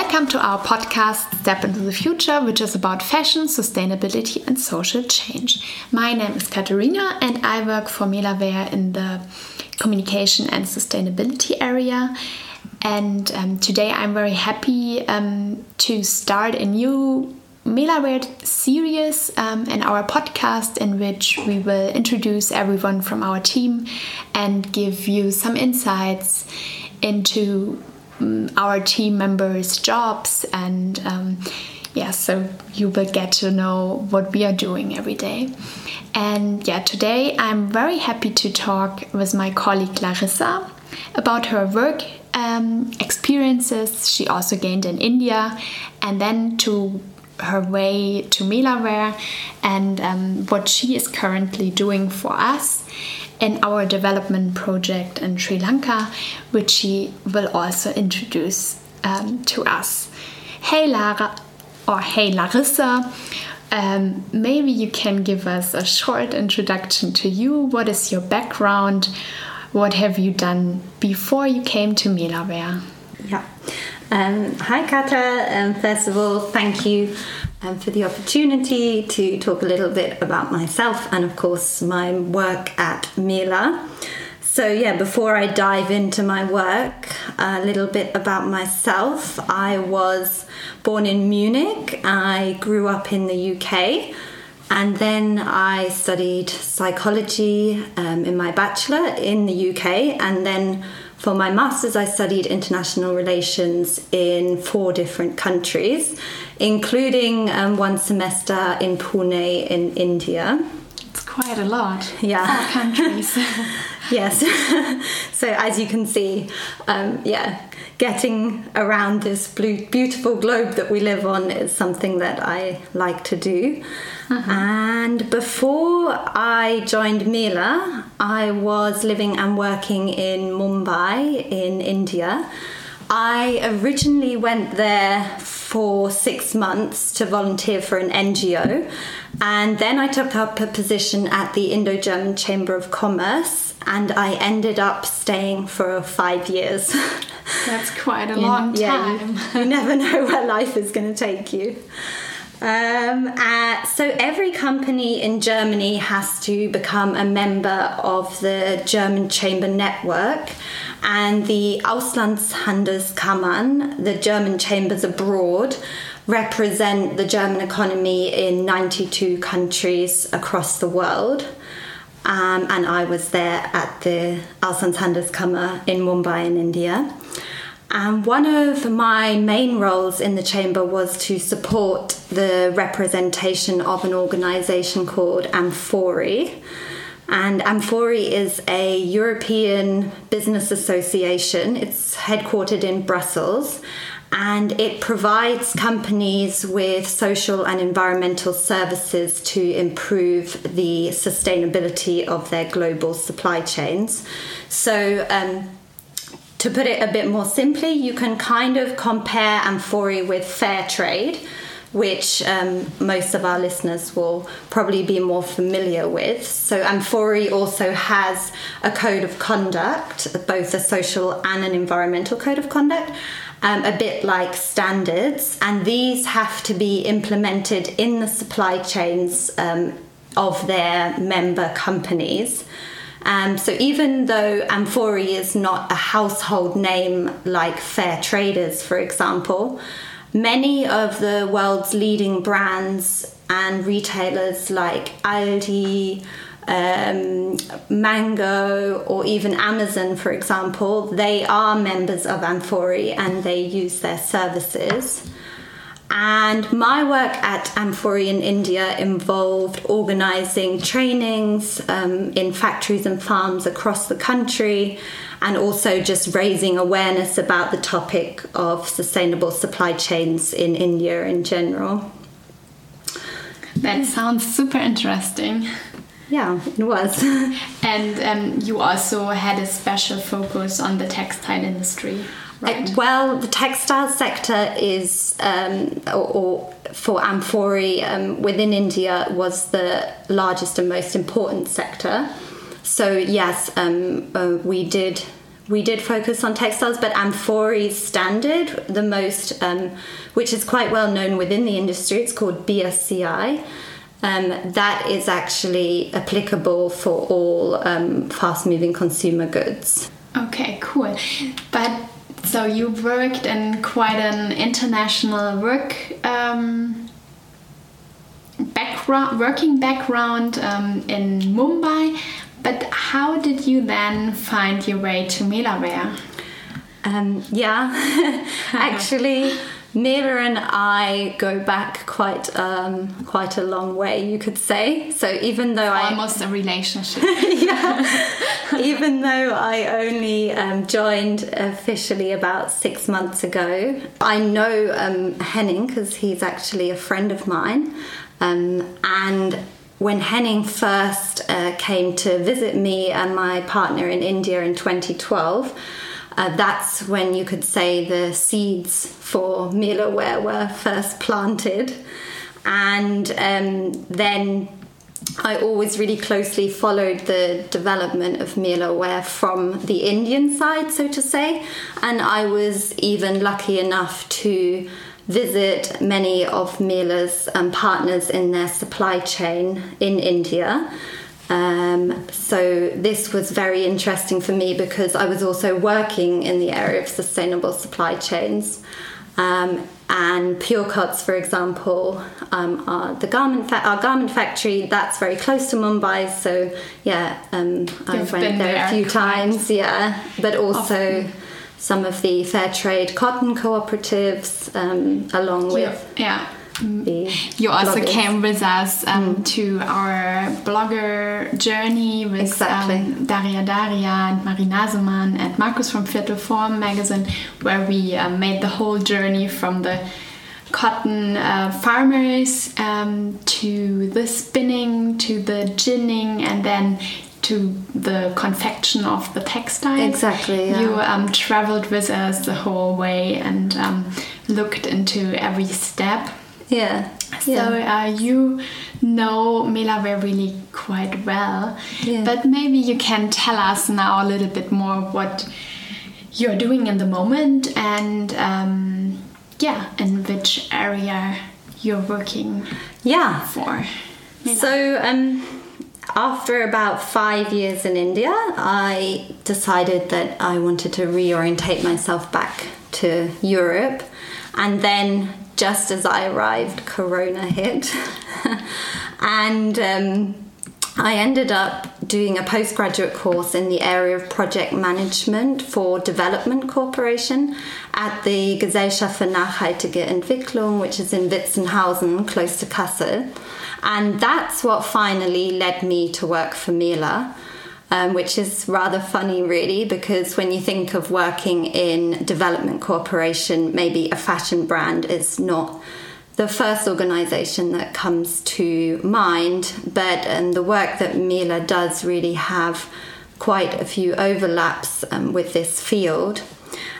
Welcome to our podcast Step into the Future, which is about fashion, sustainability, and social change. My name is Katharina and I work for Melawear in the communication and sustainability area. And um, today I'm very happy um, to start a new Melawear series um, in our podcast in which we will introduce everyone from our team and give you some insights into our team members' jobs and um, yeah, so you will get to know what we are doing every day. And yeah, today I'm very happy to talk with my colleague Larissa about her work um, experiences she also gained in India and then to her way to Melawear and um, what she is currently doing for us in our development project in Sri Lanka, which she will also introduce um, to us. Hey Lara, or hey Larissa, um, maybe you can give us a short introduction to you. What is your background? What have you done before you came to Melawear? Yeah. Um, hi, Kata. Um, first of all, thank you um, for the opportunity to talk a little bit about myself and, of course, my work at Mela. So, yeah, before I dive into my work, a little bit about myself. I was born in Munich, I grew up in the UK. And then I studied psychology um, in my bachelor in the UK, and then for my master's, I studied international relations in four different countries, including um, one semester in Pune in India. It's quite a lot. Yeah. Four countries. yes. so, as you can see, um, yeah, getting around this blue, beautiful globe that we live on is something that I like to do. Uh-huh. And before I joined Mela, I was living and working in Mumbai in India. I originally went there for six months to volunteer for an NGO, and then I took up a position at the Indo German Chamber of Commerce, and I ended up staying for five years. That's quite a long time. Yeah, you, you never know where life is going to take you. Um, uh, so every company in Germany has to become a member of the German Chamber Network, and the Auslandshandelskammern, the German chambers abroad, represent the German economy in 92 countries across the world. Um, and I was there at the Auslandshandelskammer in Mumbai in India. And one of my main roles in the chamber was to support the representation of an organisation called Amfori. And Amfori is a European business association. It's headquartered in Brussels and it provides companies with social and environmental services to improve the sustainability of their global supply chains. So, um, to put it a bit more simply, you can kind of compare Amfori with fair trade, which um, most of our listeners will probably be more familiar with. So, Amfori also has a code of conduct, both a social and an environmental code of conduct. Um, a bit like standards, and these have to be implemented in the supply chains um, of their member companies. Um, so even though Amfori is not a household name like Fair Traders, for example, many of the world's leading brands and retailers like Aldi, um, Mango, or even Amazon, for example, they are members of Amfori and they use their services. And my work at Amfori in India involved organising trainings um, in factories and farms across the country and also just raising awareness about the topic of sustainable supply chains in India in general. That sounds super interesting. Yeah, it was. and um, you also had a special focus on the textile industry. Right. Uh, well, the textile sector is, um, or, or, for Amfori um, within India, was the largest and most important sector. So, yes, um, uh, we did we did focus on textiles, but Amfori's standard, the most, um, which is quite well known within the industry, it's called BSCI. Um, that is actually applicable for all um, fast moving consumer goods. Okay, cool. But so you worked in quite an international work um, background, working background um, in Mumbai. But how did you then find your way to Melawear? Um, yeah, actually. Mela and I go back quite um, quite a long way, you could say. So even though I almost a relationship, yeah, even though I only um, joined officially about six months ago, I know um, Henning because he's actually a friend of mine, um, and when Henning first uh, came to visit me and my partner in India in 2012 uh, that's when you could say the seeds for Melawear were first planted. And um, then I always really closely followed the development of Melawear from the Indian side, so to say. And I was even lucky enough to visit many of Mela's um, partners in their supply chain in India. Um, so this was very interesting for me because I was also working in the area of sustainable supply chains. Um, and Pure Cuts, for example, um, are the garment fa- our garment factory that's very close to Mumbai. So yeah, um, I went there, there, a few times. Yeah, but also. Often. Some of the fair trade cotton cooperatives, um, along with yeah. yeah you also bloggers. came with us um, mm. to our blogger journey with exactly. um, Daria Daria and Marie Nasemann and Markus from Viertel Form magazine, where we uh, made the whole journey from the cotton uh, farmers um, to the spinning to the ginning and then to the confection of the textile. Exactly. Yeah. You um, traveled with us the whole way and um, looked into every step. Yeah. So yeah. Uh, you know Melawear really quite well, yeah. but maybe you can tell us now a little bit more what you're doing in the moment and um, yeah, in which area you're working. Yeah. For. So um, after about five years in India, I decided that I wanted to reorientate myself back to Europe, and then just as I arrived, Corona hit. and um, I ended up doing a postgraduate course in the area of project management for Development Cooperation at the Gesellschaft für nachhaltige Entwicklung, which is in Witzenhausen, close to Kassel. And that's what finally led me to work for Mela um, which is rather funny, really, because when you think of working in development cooperation, maybe a fashion brand is not the first organization that comes to mind, but um, the work that Mela does really have quite a few overlaps um, with this field.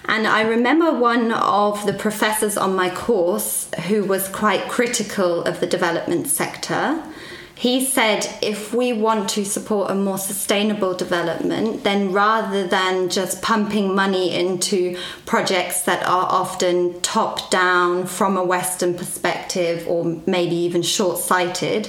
And I remember one of the professors on my course who was quite critical of the development sector he said if we want to support a more sustainable development, then rather than just pumping money into projects that are often top down from a Western perspective or maybe even short sighted,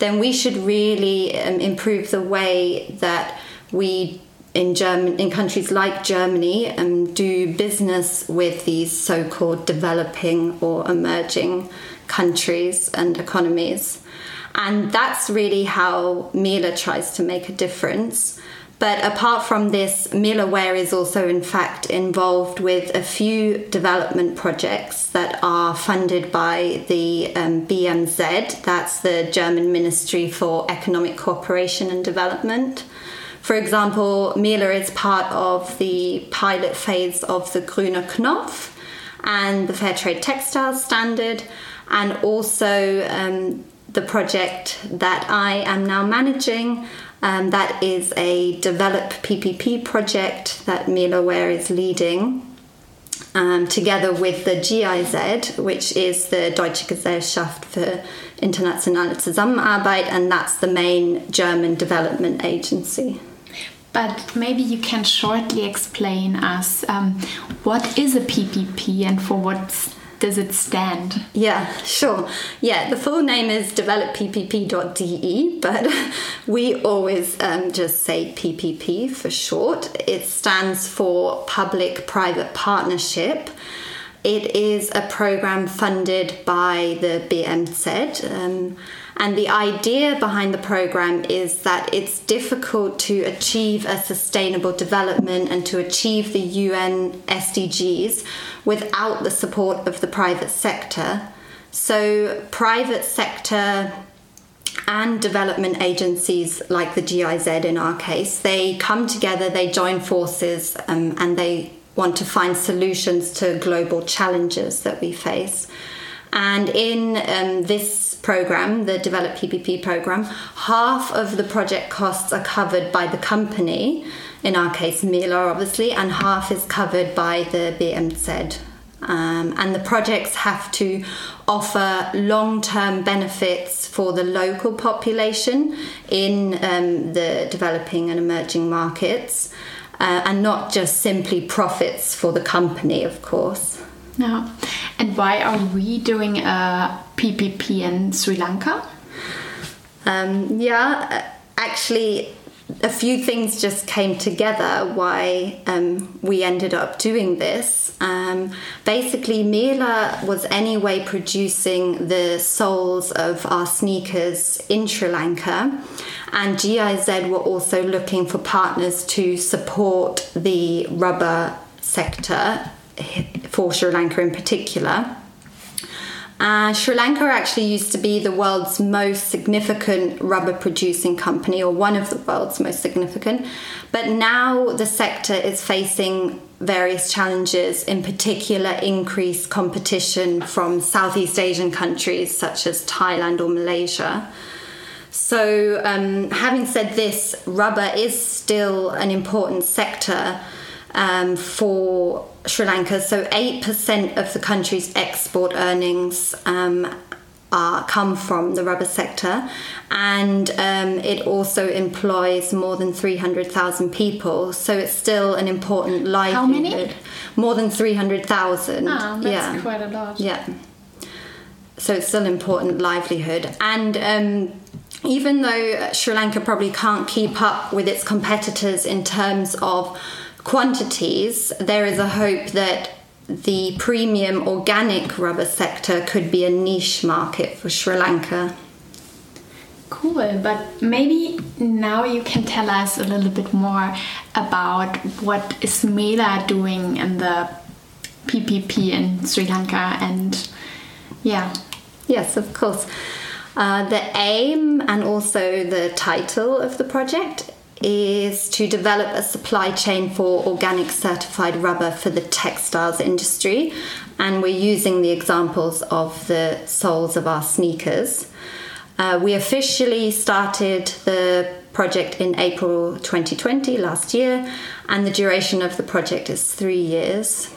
then we should really um, improve the way that we in German in countries like Germany um, do business with these so-called developing or emerging countries and economies. And that's really how Mela tries to make a difference. But apart from this, Melawear is also, in fact, involved with a few development projects that are funded by the um, BMZ, that's the German Ministry for Economic Cooperation and Development. For example, Mela is part of the pilot phase of the Grüner Knopf and the Fair Trade Textiles Standard, and also um, the project that I am now managing. Um, that is a develop PPP project that Melawear is leading. Um, together with the GIZ, which is the Deutsche Gesellschaft für internationale Zusammenarbeit, and that's the main German development agency. but maybe you can shortly explain us um, what is a PPP and for what does it stand? Yeah, sure. Yeah, the full name is develoPPP.de, but we always um, just say PPP for short. It stands for Public Private Partnership. It is a program funded by the BMZ. Um, and the idea behind the program is that it's difficult to achieve a sustainable development and to achieve the UN SDGs without the support of the private sector. So, private sector and development agencies like the GIZ in our case, they come together, they join forces, um, and they want to find solutions to global challenges that we face. And in um, this program, the Develop PPP program, half of the project costs are covered by the company, in our case, Mela, obviously, and half is covered by the BMZ. Um, and the projects have to offer long term benefits for the local population in um, the developing and emerging markets, uh, and not just simply profits for the company, of course. No. And why are we doing a PPP in Sri Lanka? Um, yeah, actually, a few things just came together why um, we ended up doing this. Um, basically, Mela was anyway producing the soles of our sneakers in Sri Lanka, and GIZ were also looking for partners to support the rubber sector for Sri Lanka in particular. Uh, Sri Lanka actually used to be the world's most significant rubber producing company, or one of the world's most significant. But now the sector is facing various challenges, in particular, increased competition from Southeast Asian countries such as Thailand or Malaysia. So, um, having said this, rubber is still an important sector um, for Sri Lanka. So 8% of the country's export earnings um, are, come from the rubber sector, and um, it also employs more than 300,000 people. So it's still an important livelihood. How many? More than 300,000. Ah, that's yeah. quite a lot. Yeah. So it's still an important livelihood. And um, even though Sri Lanka probably can't keep up with its competitors in terms of quantities, there is a hope that the premium organic rubber sector could be a niche market for Sri Lanka. Cool, but maybe now you can tell us a little bit more about what is Mela doing in the PPP in Sri Lanka and yeah. Yes, of course. Uh, the aim and also the title of the project is to develop a supply chain for organic certified rubber for the textiles industry. And we're using the examples of the soles of our sneakers. Uh, we officially started the project in April 2020, last year, and the duration of the project is three years.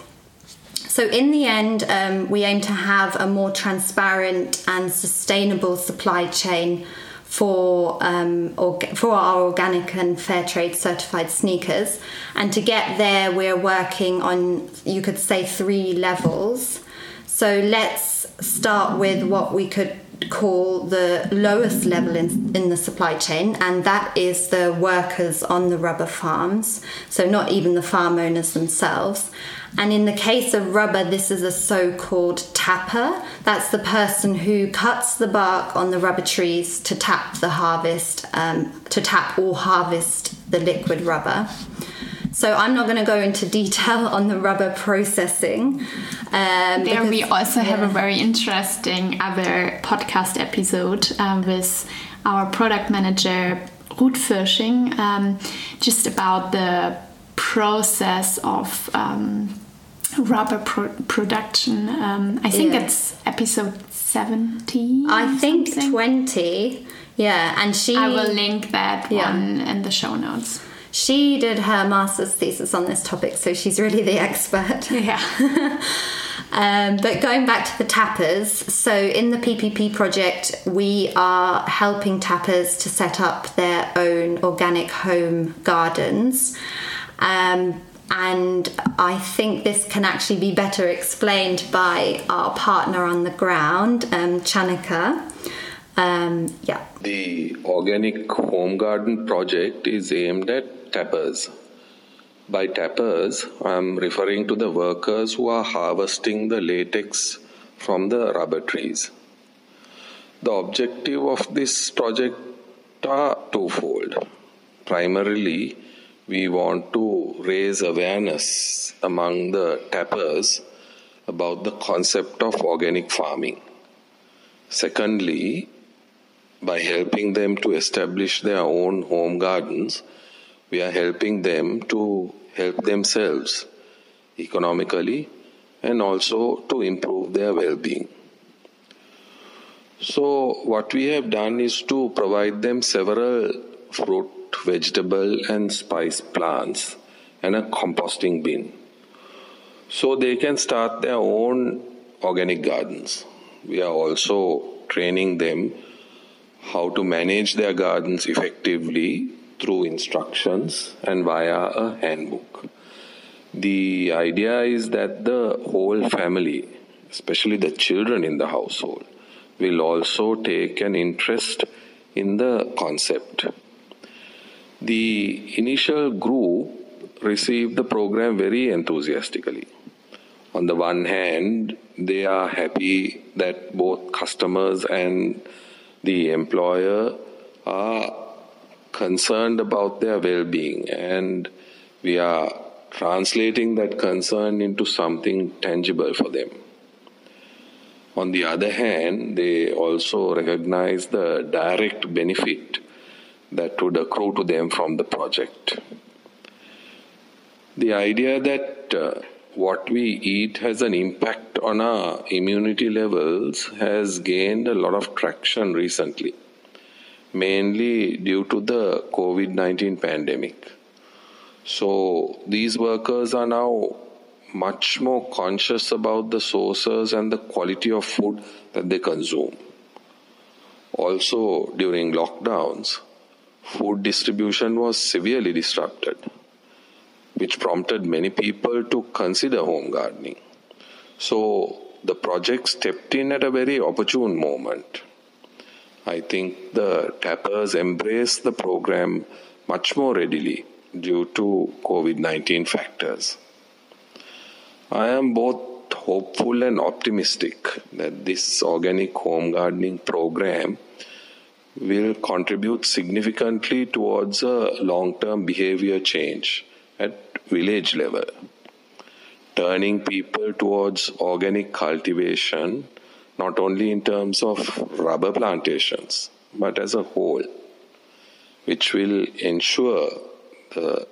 So, in the end, um, we aim to have a more transparent and sustainable supply chain for um, for our organic and fair trade certified sneakers. And to get there, we're working on you could say three levels. So let's start with what we could call the lowest level in, in the supply chain, and that is the workers on the rubber farms, so not even the farm owners themselves. And in the case of rubber, this is a so called tapper. That's the person who cuts the bark on the rubber trees to tap the harvest, um, to tap or harvest the liquid rubber. So I'm not going to go into detail on the rubber processing. Um, there because, we also yeah. have a very interesting other podcast episode um, with our product manager Ruth Fürsching, um, just about the process of um, rubber pro production. Um, I think yeah. it's episode 70. I think something. 20. Yeah, and she. I will link that yeah. one in the show notes. she did her master's thesis on this topic, so she's really the expert. Yeah. um, but going back to the tappers, so in the PPP project, we are helping tappers to set up their own organic home gardens. Um, and I think this can actually be better explained by our partner on the ground, um. Um, yeah. The organic home garden project is aimed at tappers. By tappers, I'm referring to the workers who are harvesting the latex from the rubber trees. The objective of this project are twofold. Primarily, we want to raise awareness among the tappers about the concept of organic farming. Secondly, by helping them to establish their own home gardens, we are helping them to help themselves economically and also to improve their well being. So, what we have done is to provide them several fruit vegetable and spice plants and a composting bin. So they can start their own organic gardens. We are also training them how to manage their gardens effectively through instructions and via a handbook. The idea is that the whole family, especially the children in the household, will also take an interest in the concept the initial group received the program very enthusiastically. On the one hand, they are happy that both customers and the employer are concerned about their well being, and we are translating that concern into something tangible for them. On the other hand, they also recognize the direct benefit that would accrue to them from the project. The idea that uh, what we eat has an impact on our immunity levels has gained a lot of traction recently, mainly due to the COVID 19 pandemic. So, these workers are now much more conscious about the sources and the quality of food that they consume. Also, during lockdowns, food distribution was severely disrupted, which prompted many people to consider home gardening. So the project stepped in at a very opportune moment. I think the tappers embraced the program much more readily due to COVID 19 factors. I am both hopeful and optimistic that this organic home gardening program will contribute significantly towards a long term behavior change at village level, turning people towards organic cultivation not only in terms of rubber plantations but as a whole, which will ensure the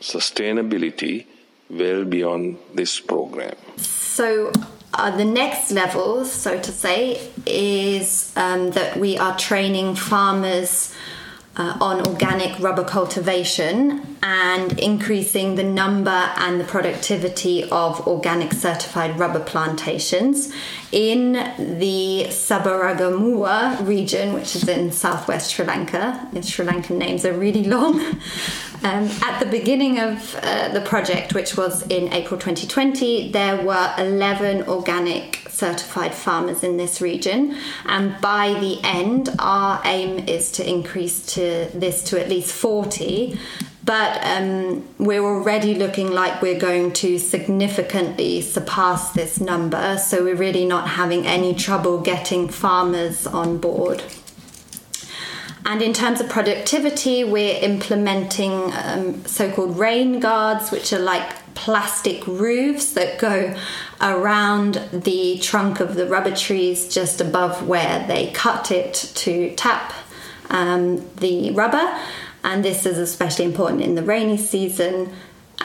sustainability well beyond this program. So, uh, the next level, so to say, is um, that we are training farmers uh, on organic rubber cultivation and increasing the number and the productivity of organic certified rubber plantations in the Sabaragamuwa region, which is in southwest Sri Lanka. The Sri Lankan names are really long. Um, at the beginning of uh, the project, which was in April 2020, there were 11 organic certified farmers in this region, and by the end, our aim is to increase to this to at least 40 but um, we're already looking like we're going to significantly surpass this number. So we're really not having any trouble getting farmers on board. And in terms of productivity, we're implementing um, so called rain guards, which are like plastic roofs that go around the trunk of the rubber trees just above where they cut it to tap um, the rubber and this is especially important in the rainy season.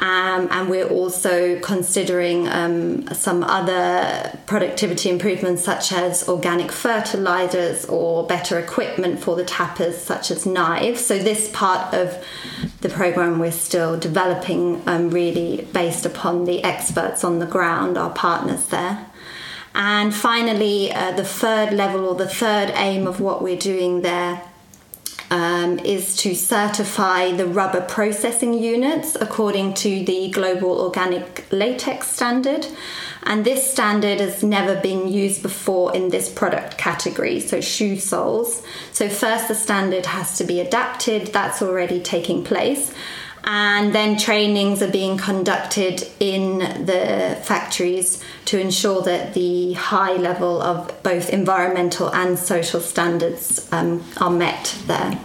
Um, and we're also considering um, some other productivity improvements, such as organic fertilizers or better equipment for the tappers, such as knives. So, this part of the program we're still developing, um, really based upon the experts on the ground, our partners there. And finally, uh, the third level or the third aim of what we're doing there um, is to certify the rubber processing units according to the Global Organic Latex Standard. And this standard has never been used before in this product category, so shoe soles. So, first, the standard has to be adapted, that's already taking place and then trainings are being conducted in the factories to ensure that the high level of both environmental and social standards um, are met there.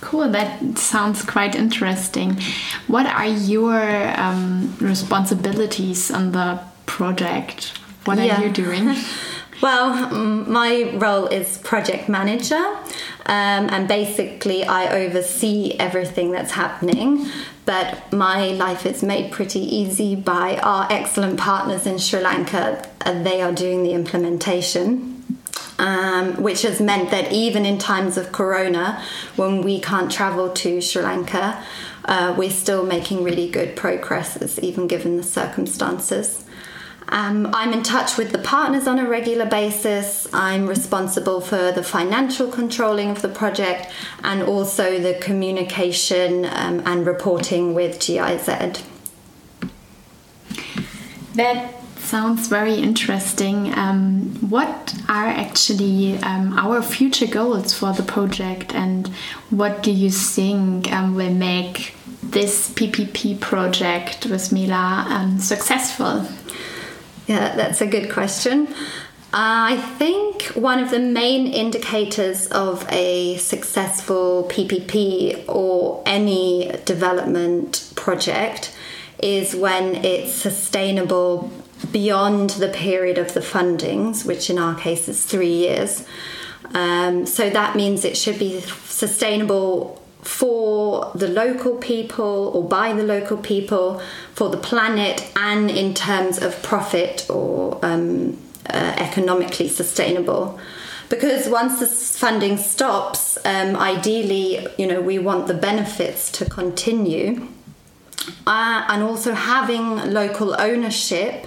Cool, that sounds quite interesting. What are your um, responsibilities on the project? What yeah. are you doing? Well, my role is project manager, um, and basically I oversee everything that's happening. But my life is made pretty easy by our excellent partners in Sri Lanka. they are doing the implementation. Um, which has meant that even in times of corona, when we can't travel to Sri Lanka, uh, we're still making really good progresses, even given the circumstances. Um, I'm in touch with the partners on a regular basis. I'm responsible for the financial controlling of the project and also the communication um, and reporting with GIZ. That sounds very interesting. Um, what are actually um, our future goals for the project, and what do you think um, will make this PPP project with Mela um, successful? Yeah, that's a good question. I think one of the main indicators of a successful PPP or any development project is when it's sustainable beyond the period of the fundings, which in our case is three years. Um, so that means it should be sustainable for the local people or by the local people, for the planet, and in terms of profit or um, uh, economically sustainable. Because once the funding stops, um, ideally, you know, we want the benefits to continue, uh, and also having local ownership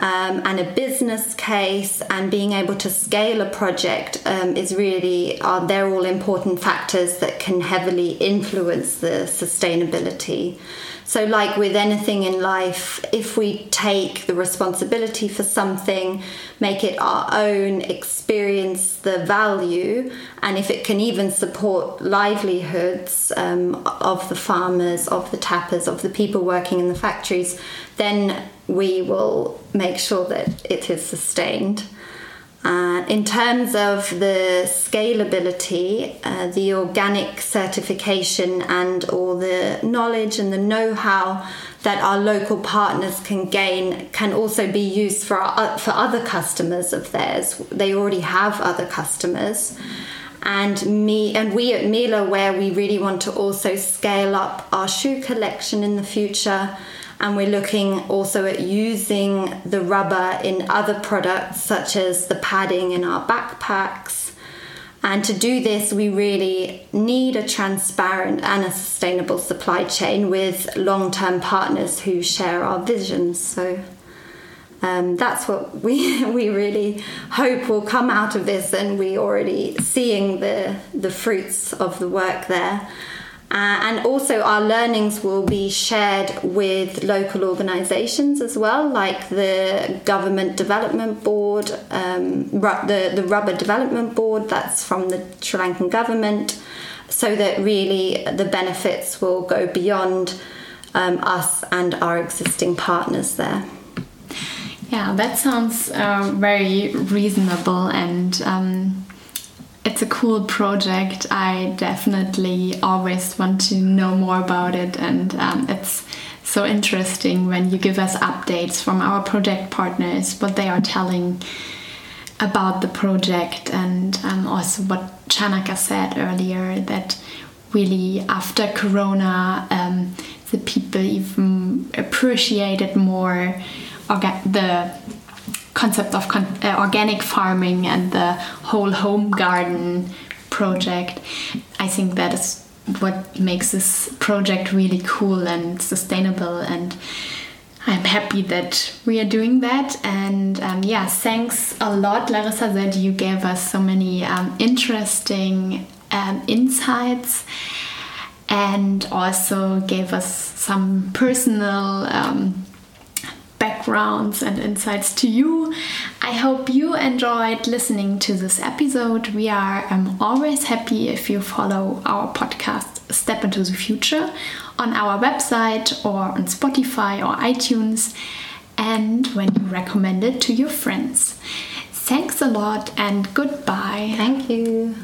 um, and a business case and being able to scale a project um, is really are they're all important factors that can heavily influence the sustainability. So like with anything in life if we take the responsibility for something make it our own experience the value and if it can even support livelihoods um, of the farmers of the tappers of the people working in the factories then we will make sure that it is sustained. Uh, in terms of the scalability, uh, the organic certification and all the knowledge and the know-how that our local partners can gain can also be used for our, for other customers of theirs. They already have other customers. And me and we at Mela, where we really want to also scale up our shoe collection in the future, and we're looking also at using the rubber in other products such as the padding in our backpacks. And to do this, we really need a transparent and a sustainable supply chain with long term partners who share our visions. So um, that's what we, we really hope will come out of this, and we're already seeing the, the fruits of the work there. Uh, and also, our learnings will be shared with local organisations as well, like the Government Development Board, um, the, the Rubber Development Board, that's from the Sri Lankan government, so that really the benefits will go beyond um, us and our existing partners there. Yeah, that sounds uh, very reasonable and. Um it's a cool project. I definitely always want to know more about it, and um, it's so interesting when you give us updates from our project partners, what they are telling about the project, and um, also what Chanaka said earlier that really after Corona, um, the people even appreciated more the concept of con uh, organic farming and the whole home garden project. I think that is what makes this project really cool and sustainable and I'm happy that we are doing that. And um, yeah, thanks a lot, Larissa, that you gave us so many um, interesting um, insights and also gave us some personal um, backgrounds and insights to you. I hope you enjoyed listening to this episode. We are um, always happy if you follow our podcast Step into the Future on our website or on Spotify or iTunes and when you recommend it to your friends. Thanks a lot and goodbye. Thank you.